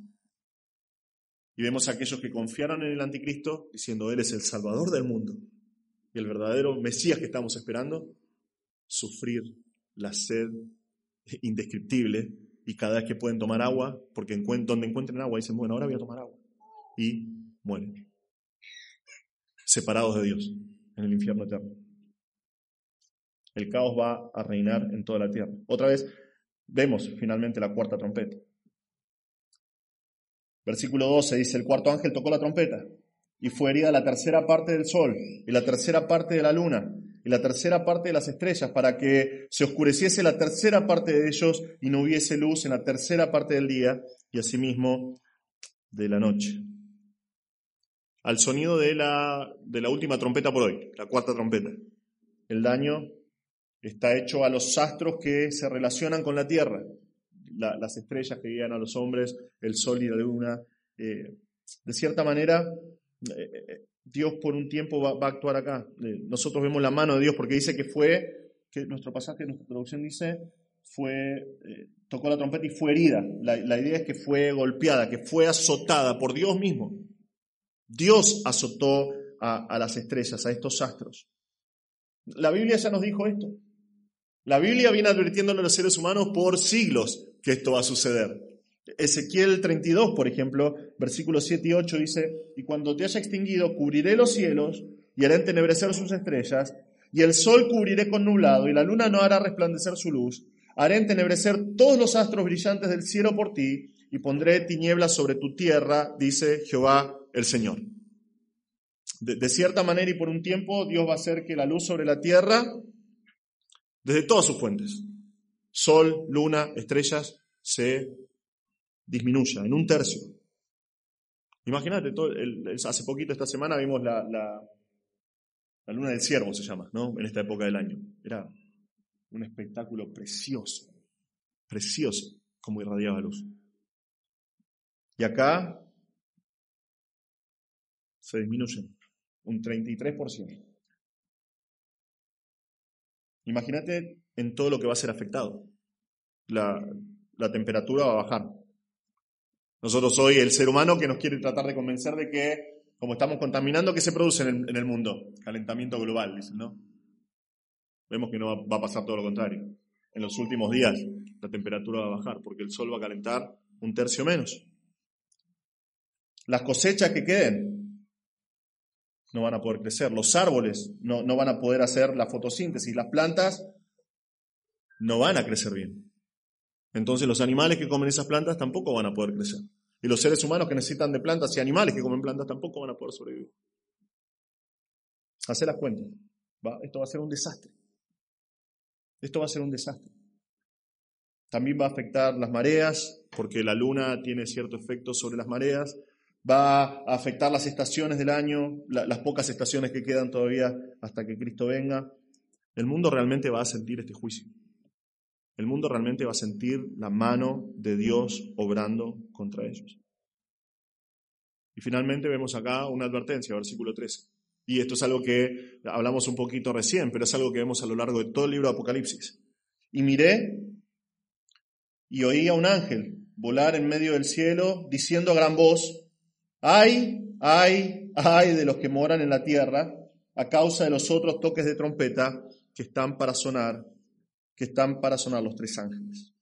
Y vemos a aquellos que confiaron en el anticristo diciendo, Él es el Salvador del mundo y el verdadero Mesías que estamos esperando, sufrir la sed indescriptible y cada vez que pueden tomar agua, porque donde encuentren agua dicen, bueno, ahora voy a tomar agua. Y mueren. Separados de Dios en el infierno eterno. El caos va a reinar en toda la tierra. Otra vez vemos finalmente la cuarta trompeta. Versículo 12 dice, el cuarto ángel tocó la trompeta y fue herida la tercera parte del sol y la tercera parte de la luna y la tercera parte de las estrellas, para que se oscureciese la tercera parte de ellos y no hubiese luz en la tercera parte del día y asimismo de la noche. Al sonido de la, de la última trompeta por hoy, la cuarta trompeta. El daño está hecho a los astros que se relacionan con la tierra, las estrellas que guían a los hombres, el sol y la luna. Eh, de cierta manera, eh, eh, Dios por un tiempo va, a actuar acá. Nosotros vemos la mano de Dios porque dice que fue, que nuestro pasaje, nuestra traducción dice, fue, tocó la trompeta y fue herida. La, idea es que fue golpeada, que fue azotada por Dios mismo. Dios azotó a, a las estrellas, a estos astros. La Biblia ya nos dijo esto. La Biblia viene advirtiéndole a los seres humanos por siglos que esto va a suceder. Ezequiel 32, por ejemplo, versículos 7 y 8 dice, y cuando te haya extinguido, cubriré los cielos y haré entenebrecer sus estrellas, y el sol cubriré con nublado, y la luna no hará resplandecer su luz. Haré entenebrecer todos los astros brillantes del cielo por ti, y pondré tinieblas sobre tu tierra, dice Jehová el Señor. De, de cierta manera y por un tiempo, Dios va a hacer que la luz sobre la tierra, desde todas sus fuentes, sol, luna, estrellas, se disminuya en un tercio. Imagínate, hace poquito, esta semana, vimos la, la, luna del ciervo, se llama, ¿no? En esta época del año. Era un espectáculo precioso, precioso, como irradiaba luz. Y acá se disminuye un 33%. Imagínate en todo lo que va a ser afectado. La, temperatura va a bajar. Nosotros hoy, el ser humano que nos quiere tratar de convencer de que, como estamos contaminando, ¿qué se produce en el, mundo? Calentamiento global, dicen, ¿no? Vemos que no va a pasar todo lo contrario. En los últimos días la temperatura va a bajar porque el sol va a calentar un tercio menos. Las cosechas que queden no van a poder crecer. Los árboles no, no van a poder hacer la fotosíntesis. Las plantas no van a crecer bien. Entonces los animales que comen esas plantas tampoco van a poder crecer. Y los seres humanos que necesitan de plantas y animales que comen plantas tampoco van a poder sobrevivir. Hacé las cuentas. ¿va? Esto va a ser un desastre. Esto va a ser un desastre. También va a afectar las mareas, porque la luna tiene cierto efecto sobre las mareas. Va a afectar las estaciones del año, las pocas estaciones que quedan todavía hasta que Cristo venga. El mundo realmente va a sentir este juicio. El mundo realmente va a sentir la mano de Dios obrando contra ellos. Y finalmente vemos acá una advertencia, versículo 13. Y esto es algo que hablamos un poquito recién, pero es algo que vemos a lo largo de todo el libro de Apocalipsis. Y miré y oí a un ángel volar en medio del cielo diciendo a gran voz, ay, ay, ay de los que moran en la tierra a causa de los otros toques de trompeta que están para sonar, que están para sonar los tres ángeles.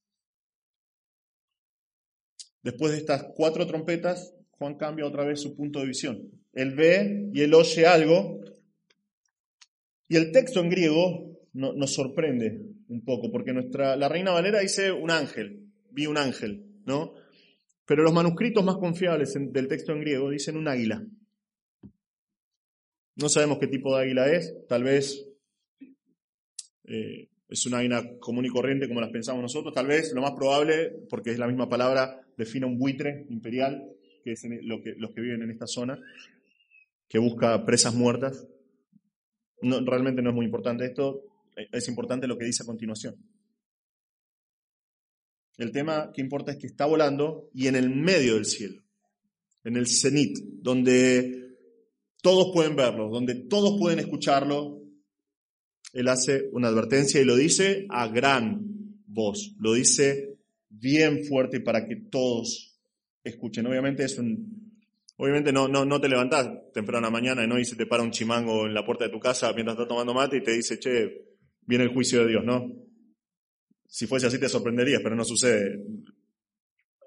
Después de estas cuatro trompetas, Juan cambia otra vez su punto de visión. Él ve y él oye algo, y el texto en griego nos sorprende un poco, porque nuestra, la Reina Valera dice un ángel, vi un ángel, ¿no? Pero los manuscritos más confiables del texto en griego dicen un águila. No sabemos qué tipo de águila es, tal vez eh, es una águila común y corriente como las pensamos nosotros, tal vez lo más probable, porque es la misma palabra, define un buitre imperial, que es lo que, los que viven en esta zona, que busca presas muertas. No, realmente no es muy importante esto, es importante lo que dice a continuación. El tema que importa es que está volando y en el medio del cielo, en el cenit, donde todos pueden verlo, donde todos pueden escucharlo, él hace una advertencia y lo dice a gran voz, lo dice bien fuerte para que todos escuchen. Obviamente es un, obviamente no, no, no te levantás temprano a la mañana y no y se te para un chimango en la puerta de tu casa mientras estás tomando mate y te dice, che, viene el juicio de Dios, ¿no? Si fuese así te sorprenderías, pero no sucede.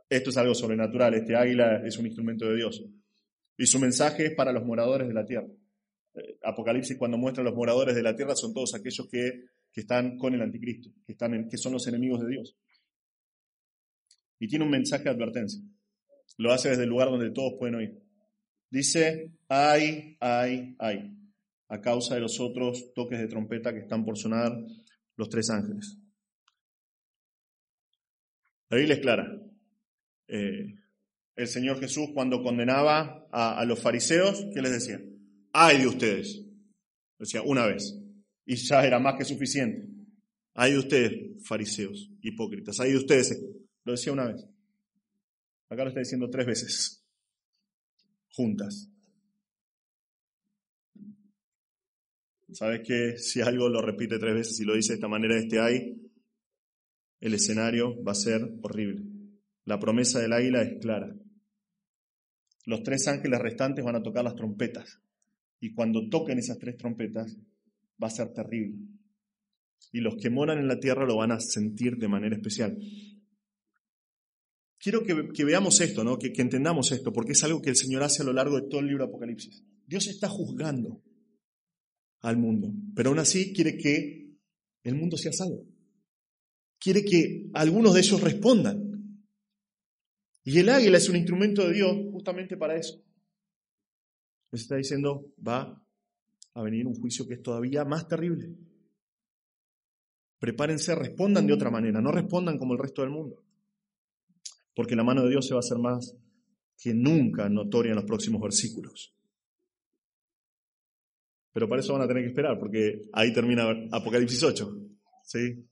Esto es algo sobrenatural. Este águila es un instrumento de Dios. Y su mensaje es para los moradores de la tierra. Eh, Apocalipsis cuando muestra a los moradores de la tierra son todos aquellos que, están con el anticristo, que, están que son los enemigos de Dios. Y tiene un mensaje de advertencia. Lo hace desde el lugar donde todos pueden oír. Dice, ay, ay, ay, a causa de los otros toques de trompeta que están por sonar los tres ángeles. La Biblia es clara. Eh, el Señor Jesús cuando condenaba a, los fariseos, ¿qué les decía? Ay de ustedes. Decía una vez. Y ya era más que suficiente. Ay de ustedes, fariseos, hipócritas. Ay de ustedes. Lo decía una vez. Acá lo está diciendo tres veces. Juntas. ¿Sabes que si algo lo repite tres veces y lo dice de esta manera, este ay, el escenario va a ser horrible. La promesa del águila es clara. Los tres ángeles restantes van a tocar las trompetas. Y cuando toquen esas tres trompetas, va a ser terrible. Y los que moran en la tierra lo van a sentir de manera especial. Quiero que, veamos esto, ¿no? que, que entendamos esto, porque es algo que el Señor hace a lo largo de todo el libro de Apocalipsis. Dios está juzgando al mundo, pero aún así quiere que el mundo sea salvo quiere que algunos de ellos respondan. Y el águila es un instrumento de Dios justamente para eso. Les está diciendo, va a venir un juicio que es todavía más terrible. Prepárense, respondan de otra manera, no respondan como el resto del mundo. Porque la mano de Dios se va a hacer más que nunca notoria en los próximos versículos. Pero para eso van a tener que esperar, porque ahí termina Apocalipsis 8. ¿sí?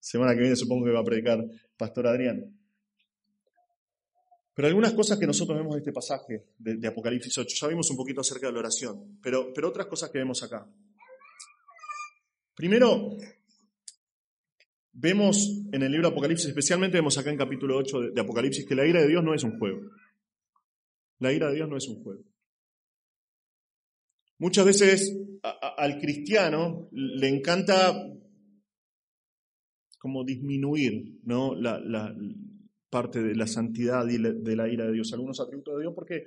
Semana que viene supongo que va a predicar Pastor Adrián. Pero algunas cosas que nosotros vemos de este pasaje de, Apocalipsis 8, ya vimos un poquito acerca de la oración, pero, pero otras cosas que vemos acá. Primero, vemos en el libro Apocalipsis, especialmente vemos acá en capítulo 8 de, Apocalipsis, que la ira de Dios no es un juego. La ira de Dios no es un juego. Muchas veces al cristiano le encanta como disminuir ¿no? la, parte de la santidad y de la ira de Dios, algunos atributos de Dios, porque,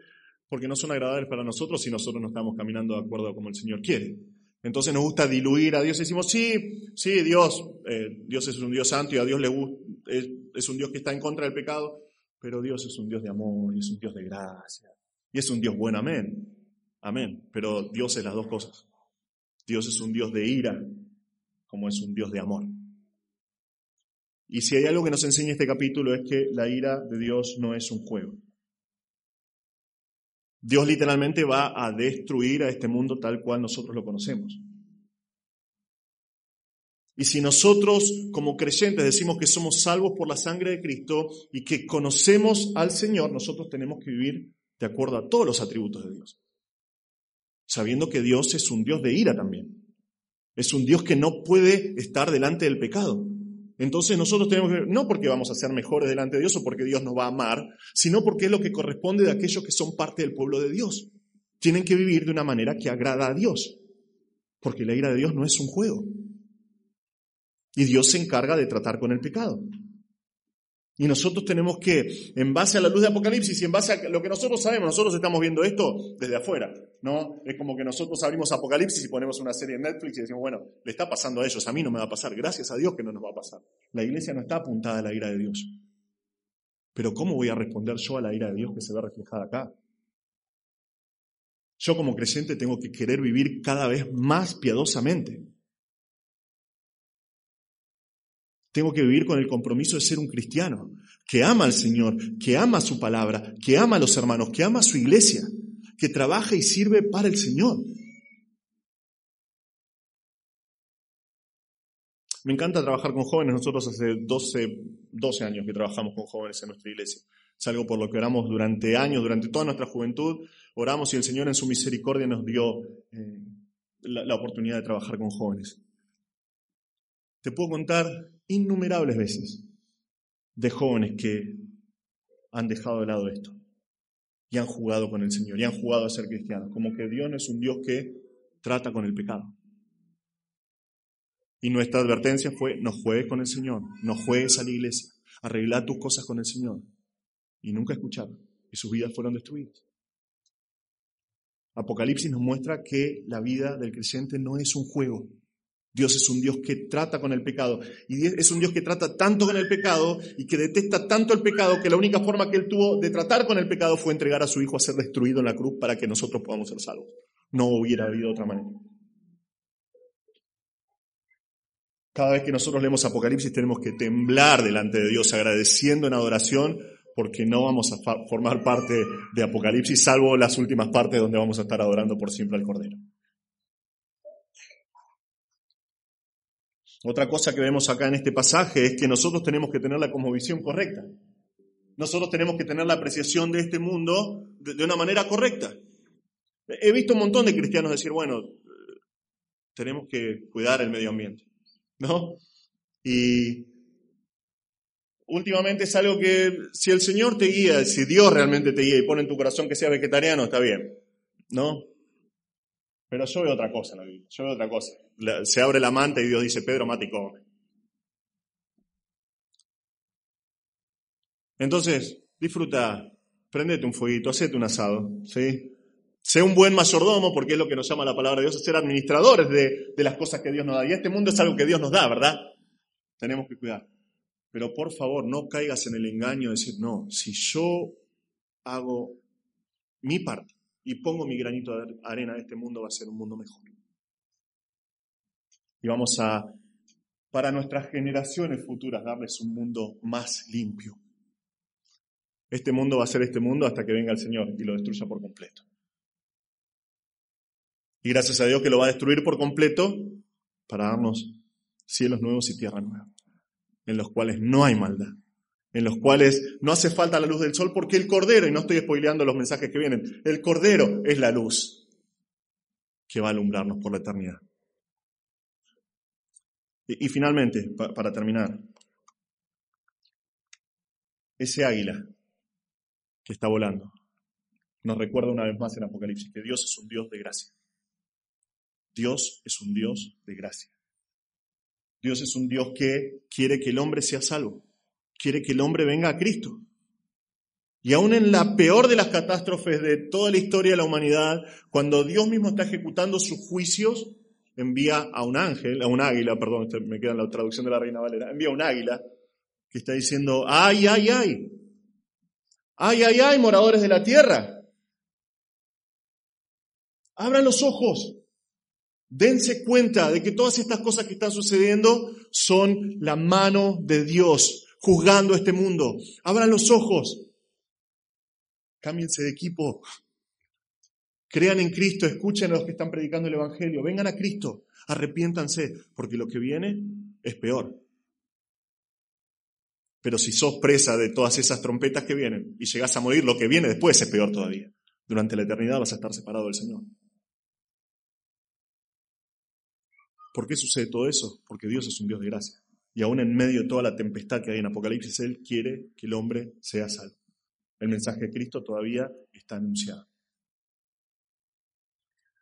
porque no son agradables para nosotros si nosotros no estamos caminando de acuerdo a como el Señor quiere. Entonces nos gusta diluir a Dios y decimos, sí, sí, Dios, eh, Dios es un Dios santo y a Dios le gusta, es, un Dios que está en contra del pecado, Pero Dios es un Dios de amor y es un Dios de gracia. Y es un Dios bueno, amén. Amén. Pero Dios es las dos cosas. Dios es un Dios de ira, como es un Dios de amor. Y si hay algo que nos enseña este capítulo es que la ira de Dios no es un juego. Dios literalmente va a destruir a este mundo tal cual nosotros lo conocemos. Y si nosotros como creyentes decimos que somos salvos por la sangre de Cristo y que conocemos al Señor, nosotros tenemos que vivir de acuerdo a todos los atributos de Dios. Sabiendo que Dios es un Dios de ira también. Es un Dios que no puede estar delante del pecado. Entonces nosotros tenemos que, no porque vamos a ser mejores delante de Dios o porque Dios nos va a amar, sino porque es lo que corresponde de aquellos que son parte del pueblo de Dios. Tienen que vivir de una manera que agrada a Dios. Porque la ira de Dios no es un juego. Y Dios se encarga de tratar con el pecado. Y nosotros tenemos que, en base a la luz de Apocalipsis y en base a lo que nosotros sabemos, nosotros estamos viendo esto desde afuera, ¿no? Es como que nosotros abrimos Apocalipsis y ponemos una serie en Netflix y decimos, bueno, le está pasando a ellos, a mí no me va a pasar, gracias a Dios que no nos va a pasar. La iglesia no está apuntada a la ira de Dios. Pero ¿cómo voy a responder yo a la ira de Dios que se ve reflejada acá? Yo como creyente tengo que querer vivir cada vez más piadosamente. Tengo que vivir con el compromiso de ser un cristiano, que ama al Señor, que ama su palabra, que ama a los hermanos, que ama a su iglesia, que trabaja y sirve para el Señor. Me encanta trabajar con jóvenes. Nosotros hace 12, 12 años que trabajamos con jóvenes en nuestra iglesia. Es algo por lo que oramos durante años, durante toda nuestra juventud. Oramos y el Señor en su misericordia nos dio eh, la oportunidad de trabajar con jóvenes. Te puedo contar innumerables veces de jóvenes que han dejado de lado esto y han jugado con el Señor y han jugado a ser cristianos, como que Dios no es un Dios que trata con el pecado. Y nuestra advertencia fue, no juegues con el Señor, no juegues a la iglesia, arregla tus cosas con el Señor. Y nunca escucharon, y sus vidas fueron destruidas. Apocalipsis nos muestra que la vida del creyente no es un juego, Dios es un Dios que trata con el pecado. Y es un Dios que trata tanto con el pecado y que detesta tanto el pecado que la única forma que Él tuvo de tratar con el pecado fue entregar a su Hijo a ser destruido en la cruz para que nosotros podamos ser salvos. No hubiera habido otra manera. Cada vez que nosotros leemos Apocalipsis tenemos que temblar delante de Dios agradeciendo en adoración porque no vamos a formar parte de Apocalipsis salvo las últimas partes donde vamos a estar adorando por siempre al Cordero. Otra cosa que vemos acá en este pasaje es que nosotros tenemos que tener la cosmovisión correcta. Nosotros tenemos que tener la apreciación de este mundo de, una manera correcta. He visto un montón de cristianos decir, bueno, tenemos que cuidar el medio ambiente, ¿no? Y últimamente es algo que si el Señor te guía, si Dios realmente te guía y pone en tu corazón que sea vegetariano, está bien, ¿no? Pero yo veo otra cosa en la Biblia, yo veo otra cosa. Se abre la manta y Dios dice, Pedro, mate y come. Entonces, disfruta, prendete un fueguito, hacete un asado, ¿sí? Sé un buen mayordomo, porque es lo que nos llama la palabra de Dios, ser administradores de, de las cosas que Dios nos da. Y este mundo es algo que Dios nos da, ¿verdad? Tenemos que cuidar. Pero por favor, no caigas en el engaño de decir, no, si yo hago mi parte, y pongo mi granito de arena, este mundo va a ser un mundo mejor. Y vamos a, para nuestras generaciones futuras, darles un mundo más limpio. Este mundo va a ser este mundo hasta que venga el Señor y lo destruya por completo. Y gracias a Dios que lo va a destruir por completo para darnos cielos nuevos y tierra nueva, en los cuales no hay maldad, en los cuales no hace falta la luz del sol porque el Cordero, y no estoy spoileando los mensajes que vienen, el Cordero es la luz que va a alumbrarnos por la eternidad. Y, finalmente, para terminar, ese águila que está volando nos recuerda una vez más en Apocalipsis que Dios es un Dios de gracia. Dios es un Dios de gracia. Dios es un Dios que quiere que el hombre sea salvo quiere que el hombre venga a Cristo. Y aún en la peor de las catástrofes de toda la historia de la humanidad, cuando Dios mismo está ejecutando sus juicios, envía a un ángel, a un águila, perdón, este me queda en la traducción de la Reina Valera, envía a un águila que está diciendo, ay, ay, ay, Ay, ay, ay, moradores de la tierra. Abran los ojos. Dense cuenta de que todas estas cosas que están sucediendo son la mano de Dios juzgando este mundo. Abran los ojos. Cámbiense de equipo. Crean en Cristo, escuchen a los que están predicando el Evangelio. Vengan a Cristo, arrepiéntanse, porque lo que viene es peor. Pero si sos presa de todas esas trompetas que vienen y llegas a morir, lo que viene después es peor todavía. Durante la eternidad vas a estar separado del Señor. ¿Por qué sucede todo eso? Porque Dios es un Dios de gracia. Y aún en medio de toda la tempestad que hay en Apocalipsis, Él quiere que el hombre sea salvo. El mensaje de Cristo todavía está anunciado.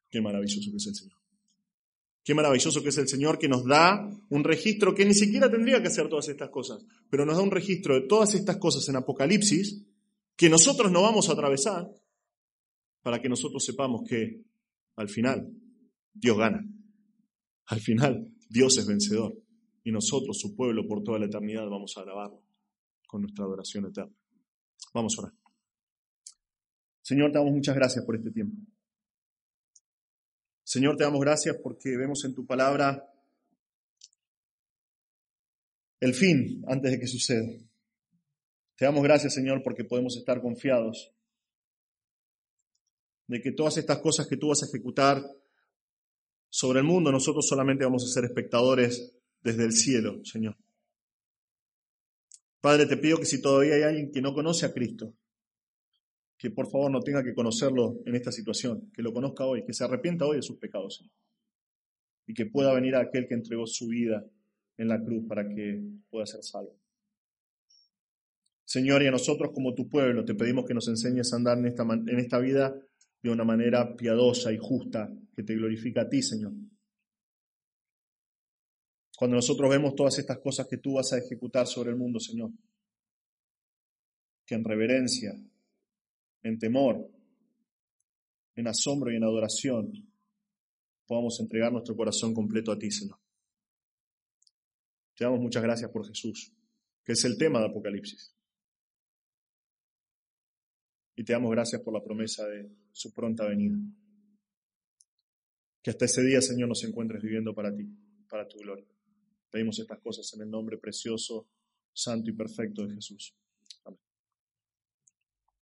Qué maravilloso que es el Señor. Qué maravilloso que es el Señor que nos da un registro que ni siquiera tendría que hacer todas estas cosas, pero nos da un registro de todas estas cosas en Apocalipsis que nosotros no vamos a atravesar para que nosotros sepamos que al final Dios gana. Al final, Dios es vencedor y nosotros, su pueblo, por toda la eternidad vamos a alabarlo con nuestra adoración eterna. Vamos a orar. Señor, te damos muchas gracias por este tiempo. Señor, te damos gracias porque vemos en tu palabra el fin antes de que suceda. Te damos gracias, Señor, porque podemos estar confiados de que todas estas cosas que tú vas a ejecutar sobre el mundo, nosotros solamente vamos a ser espectadores desde el cielo, Señor. Padre, te pido que si todavía hay alguien que no conoce a Cristo, que por favor no tenga que conocerlo en esta situación, que lo conozca hoy, que se arrepienta hoy de sus pecados, Señor. Y que pueda venir a aquel que entregó su vida en la cruz para que pueda ser salvo. Señor, y a nosotros como tu pueblo te pedimos que nos enseñes a andar en esta, en esta vida de una manera piadosa y justa que te glorifica a ti, Señor. Cuando nosotros vemos todas estas cosas que tú vas a ejecutar sobre el mundo, Señor, que en reverencia, en temor, en asombro y en adoración podamos entregar nuestro corazón completo a ti, Señor. Te damos muchas gracias por Jesús, que es el tema de Apocalipsis. Y te damos gracias por la promesa de su pronta venida. Que hasta ese día, Señor, nos encuentres viviendo para ti, para tu gloria. Pedimos estas cosas en el nombre precioso, santo y perfecto de Jesús.